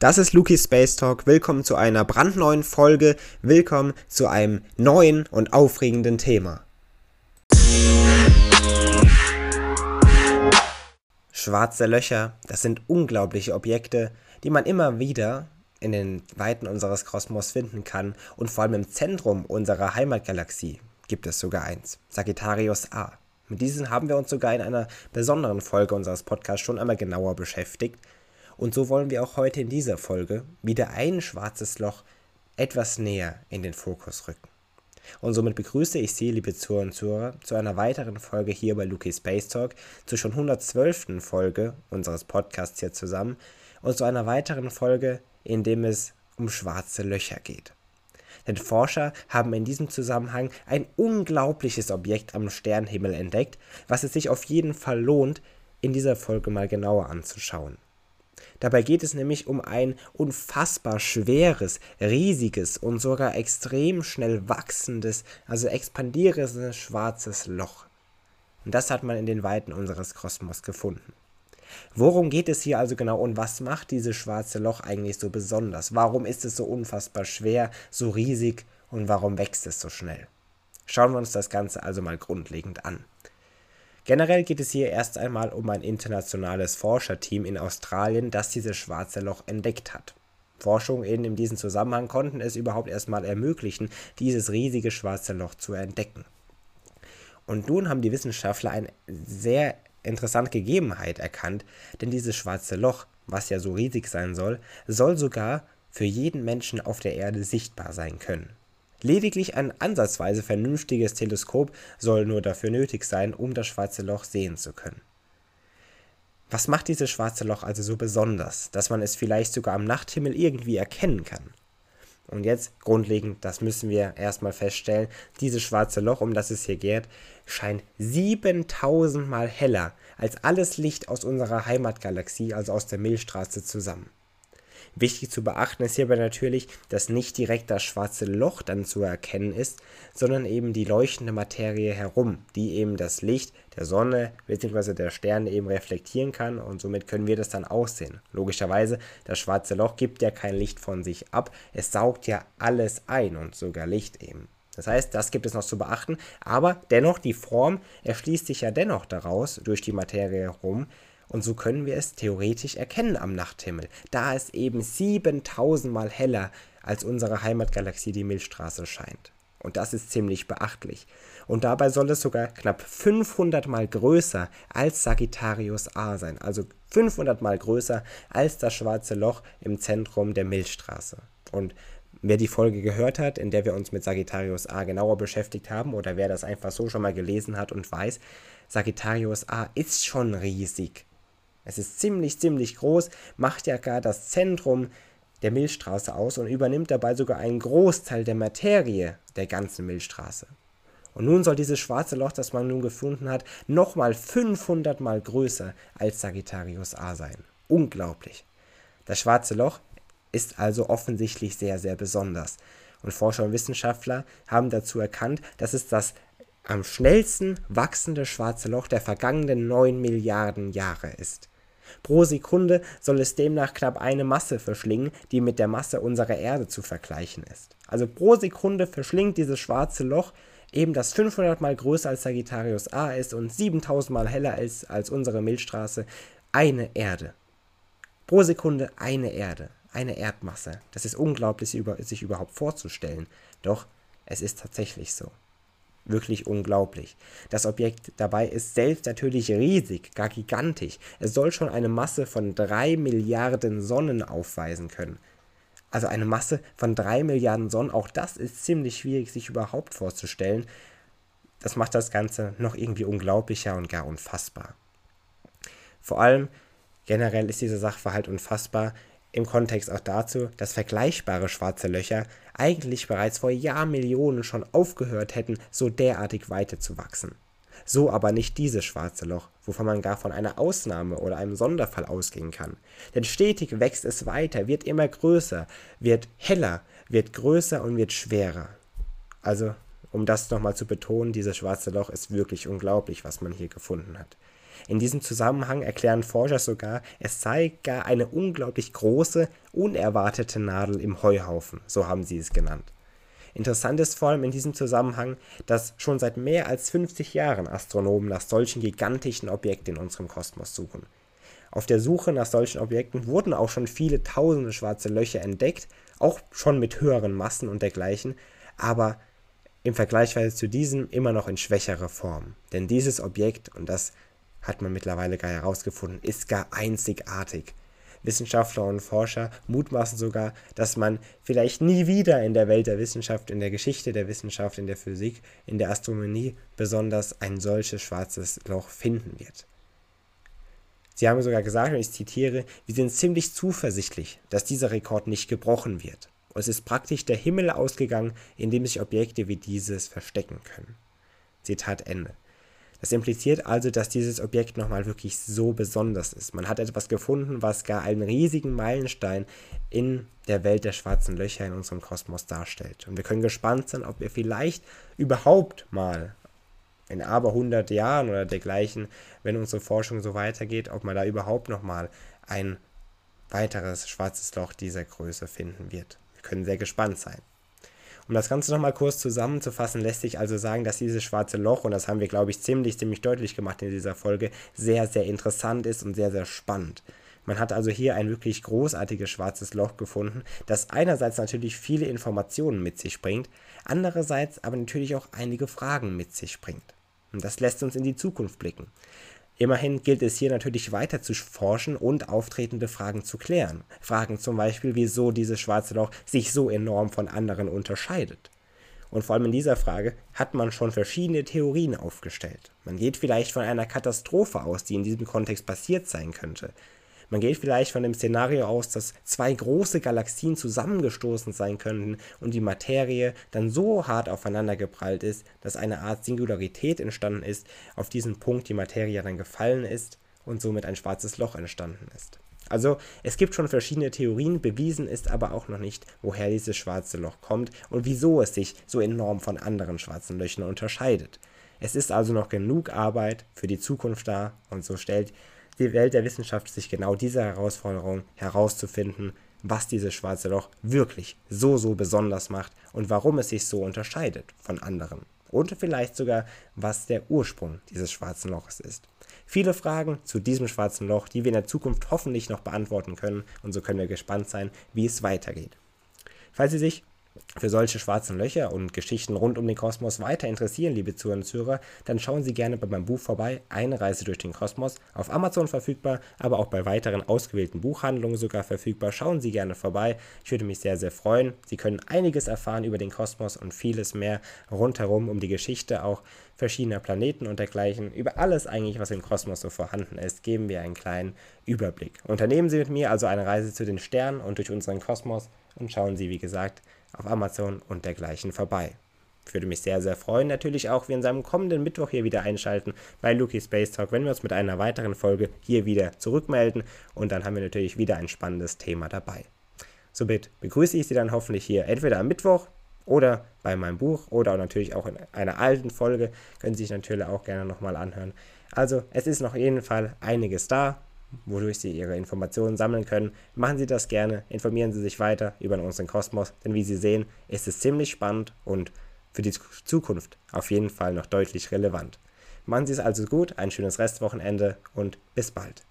Das ist Luki Space Talk. Willkommen zu einer brandneuen Folge. Willkommen zu einem neuen und aufregenden Thema. Schwarze Löcher, das sind unglaubliche Objekte, die man immer wieder in den Weiten unseres Kosmos finden kann und vor allem im Zentrum unserer Heimatgalaxie gibt es sogar eins, Sagittarius A. Mit diesen haben wir uns sogar in einer besonderen Folge unseres Podcasts schon einmal genauer beschäftigt und so wollen wir auch heute in dieser Folge wieder ein schwarzes Loch etwas näher in den Fokus rücken. Und somit begrüße ich Sie, liebe Zuhörer und Zuhörer, zu einer weiteren Folge hier bei Luki Space Talk, zu schon 112. Folge unseres Podcasts hier zusammen und zu einer weiteren Folge, in dem es um schwarze Löcher geht. Denn Forscher haben in diesem Zusammenhang ein unglaubliches Objekt am Sternenhimmel entdeckt, was es sich auf jeden Fall lohnt, in dieser Folge mal genauer anzuschauen. Dabei geht es nämlich um ein unfassbar schweres, riesiges und sogar extrem schnell wachsendes, also expandierendes schwarzes Loch. Und das hat man in den Weiten unseres Kosmos gefunden. Worum geht es hier also genau und was macht dieses schwarze Loch eigentlich so besonders? Warum ist es so unfassbar schwer, so riesig und warum wächst es so schnell? Schauen wir uns das Ganze also mal grundlegend an. Generell geht es hier erst einmal um ein internationales Forscherteam in Australien, das dieses schwarze Loch entdeckt hat. Forschungen in diesem Zusammenhang konnten es überhaupt erstmal ermöglichen, dieses riesige schwarze Loch zu entdecken. Und nun haben die Wissenschaftler eine sehr interessante Gegebenheit erkannt, denn dieses schwarze Loch, was ja so riesig sein soll, soll sogar für jeden Menschen auf der Erde sichtbar sein können. Lediglich ein ansatzweise vernünftiges Teleskop soll nur dafür nötig sein, um das schwarze Loch sehen zu können. Was macht dieses schwarze Loch also so besonders, dass man es vielleicht sogar am Nachthimmel irgendwie erkennen kann? Und jetzt grundlegend, das müssen wir erstmal feststellen, dieses schwarze Loch, um das es hier geht, scheint 7000 mal heller als alles Licht aus unserer Heimatgalaxie, also aus der Milchstraße zusammen. Wichtig zu beachten ist hierbei natürlich, dass nicht direkt das schwarze Loch dann zu erkennen ist, sondern eben die leuchtende Materie herum, die eben das Licht der Sonne bzw. der Sterne eben reflektieren kann und somit können wir das dann auch sehen. Logischerweise, das schwarze Loch gibt ja kein Licht von sich ab, es saugt ja alles ein und sogar Licht eben. Das heißt, das gibt es noch zu beachten, aber dennoch die Form erschließt sich ja dennoch daraus durch die Materie herum, und so können wir es theoretisch erkennen am Nachthimmel, da es eben 7000 Mal heller als unsere Heimatgalaxie die Milchstraße scheint. Und das ist ziemlich beachtlich. Und dabei soll es sogar knapp 500 mal größer als Sagittarius A sein. Also 500 mal größer als das schwarze Loch im Zentrum der Milchstraße. Und wer die Folge gehört hat, in der wir uns mit Sagittarius A genauer beschäftigt haben, oder wer das einfach so schon mal gelesen hat und weiß, Sagittarius A ist schon riesig. Es ist ziemlich, ziemlich groß, macht ja gar das Zentrum der Milchstraße aus und übernimmt dabei sogar einen Großteil der Materie der ganzen Milchstraße. Und nun soll dieses schwarze Loch, das man nun gefunden hat, nochmal 500 mal größer als Sagittarius A sein. Unglaublich. Das schwarze Loch ist also offensichtlich sehr, sehr besonders. Und Forscher und Wissenschaftler haben dazu erkannt, dass es das am schnellsten wachsende schwarze Loch der vergangenen 9 Milliarden Jahre ist. Pro Sekunde soll es demnach knapp eine Masse verschlingen, die mit der Masse unserer Erde zu vergleichen ist. Also pro Sekunde verschlingt dieses schwarze Loch eben das 500 mal größer als Sagittarius A ist und 7000 mal heller ist als unsere Milchstraße, eine Erde. Pro Sekunde eine Erde, eine Erdmasse. Das ist unglaublich, sich überhaupt vorzustellen. Doch es ist tatsächlich so wirklich unglaublich. Das Objekt dabei ist selbst natürlich riesig, gar gigantisch. Es soll schon eine Masse von 3 Milliarden Sonnen aufweisen können. Also eine Masse von 3 Milliarden Sonnen, auch das ist ziemlich schwierig sich überhaupt vorzustellen. Das macht das Ganze noch irgendwie unglaublicher und gar unfassbar. Vor allem generell ist dieser Sachverhalt unfassbar, im Kontext auch dazu, dass vergleichbare schwarze Löcher eigentlich bereits vor Jahrmillionen schon aufgehört hätten, so derartig weiterzuwachsen. So aber nicht dieses schwarze Loch, wovon man gar von einer Ausnahme oder einem Sonderfall ausgehen kann. Denn stetig wächst es weiter, wird immer größer, wird heller, wird größer und wird schwerer. Also, um das nochmal zu betonen, dieses schwarze Loch ist wirklich unglaublich, was man hier gefunden hat. In diesem Zusammenhang erklären Forscher sogar, es sei gar eine unglaublich große, unerwartete Nadel im Heuhaufen, so haben sie es genannt. Interessant ist vor allem in diesem Zusammenhang, dass schon seit mehr als 50 Jahren Astronomen nach solchen gigantischen Objekten in unserem Kosmos suchen. Auf der Suche nach solchen Objekten wurden auch schon viele tausende schwarze Löcher entdeckt, auch schon mit höheren Massen und dergleichen, aber im Vergleich zu diesem immer noch in schwächerer Form. Denn dieses Objekt, und das hat man mittlerweile gar herausgefunden, ist gar einzigartig. Wissenschaftler und Forscher mutmaßen sogar, dass man vielleicht nie wieder in der Welt der Wissenschaft, in der Geschichte der Wissenschaft, in der Physik, in der Astronomie besonders ein solches schwarzes Loch finden wird. Sie haben sogar gesagt, und ich zitiere, wir sind ziemlich zuversichtlich, dass dieser Rekord nicht gebrochen wird. Und es ist praktisch der Himmel ausgegangen, in dem sich Objekte wie dieses verstecken können. Zitat Ende. Das impliziert also, dass dieses Objekt nochmal wirklich so besonders ist. Man hat etwas gefunden, was gar einen riesigen Meilenstein in der Welt der schwarzen Löcher in unserem Kosmos darstellt. Und wir können gespannt sein, ob wir vielleicht überhaupt mal in aber 100 Jahren oder dergleichen, wenn unsere Forschung so weitergeht, ob man da überhaupt nochmal ein weiteres schwarzes Loch dieser Größe finden wird. Wir können sehr gespannt sein. Um das Ganze nochmal kurz zusammenzufassen, lässt sich also sagen, dass dieses schwarze Loch, und das haben wir, glaube ich, ziemlich, ziemlich deutlich gemacht in dieser Folge, sehr, sehr interessant ist und sehr, sehr spannend. Man hat also hier ein wirklich großartiges schwarzes Loch gefunden, das einerseits natürlich viele Informationen mit sich bringt, andererseits aber natürlich auch einige Fragen mit sich bringt. Und das lässt uns in die Zukunft blicken. Immerhin gilt es hier natürlich weiter zu forschen und auftretende Fragen zu klären. Fragen zum Beispiel, wieso dieses schwarze Loch sich so enorm von anderen unterscheidet. Und vor allem in dieser Frage hat man schon verschiedene Theorien aufgestellt. Man geht vielleicht von einer Katastrophe aus, die in diesem Kontext passiert sein könnte. Man geht vielleicht von dem Szenario aus, dass zwei große Galaxien zusammengestoßen sein könnten und die Materie dann so hart aufeinander geprallt ist, dass eine Art Singularität entstanden ist, auf diesen Punkt die Materie dann gefallen ist und somit ein schwarzes Loch entstanden ist. Also es gibt schon verschiedene Theorien, bewiesen ist aber auch noch nicht, woher dieses schwarze Loch kommt und wieso es sich so enorm von anderen schwarzen Löchern unterscheidet. Es ist also noch genug Arbeit für die Zukunft da und so stellt die Welt der Wissenschaft sich genau diese Herausforderung herauszufinden, was dieses schwarze Loch wirklich so, so besonders macht und warum es sich so unterscheidet von anderen. Und vielleicht sogar, was der Ursprung dieses schwarzen Loches ist. Viele Fragen zu diesem schwarzen Loch, die wir in der Zukunft hoffentlich noch beantworten können und so können wir gespannt sein, wie es weitergeht. Falls Sie sich für solche schwarzen Löcher und Geschichten rund um den Kosmos weiter interessieren, liebe Zuhörer und Zuhörer, dann schauen Sie gerne bei meinem Buch vorbei, Eine Reise durch den Kosmos, auf Amazon verfügbar, aber auch bei weiteren ausgewählten Buchhandlungen sogar verfügbar. Schauen Sie gerne vorbei. Ich würde mich sehr, sehr freuen. Sie können einiges erfahren über den Kosmos und vieles mehr rundherum um die Geschichte auch verschiedener Planeten und dergleichen. Über alles eigentlich, was im Kosmos so vorhanden ist, geben wir einen kleinen Überblick. Unternehmen Sie mit mir also eine Reise zu den Sternen und durch unseren Kosmos und schauen Sie, wie gesagt, auf Amazon und dergleichen vorbei. Ich würde mich sehr, sehr freuen. Natürlich auch, wir in seinem kommenden Mittwoch hier wieder einschalten bei Luki Space Talk, wenn wir uns mit einer weiteren Folge hier wieder zurückmelden. Und dann haben wir natürlich wieder ein spannendes Thema dabei. Somit begrüße ich Sie dann hoffentlich hier entweder am Mittwoch oder bei meinem Buch oder natürlich auch in einer alten Folge. Können Sie sich natürlich auch gerne nochmal anhören. Also, es ist noch jeden Fall einiges da wodurch Sie Ihre Informationen sammeln können. Machen Sie das gerne, informieren Sie sich weiter über unseren Kosmos, denn wie Sie sehen, ist es ziemlich spannend und für die Zukunft auf jeden Fall noch deutlich relevant. Machen Sie es also gut, ein schönes Restwochenende und bis bald.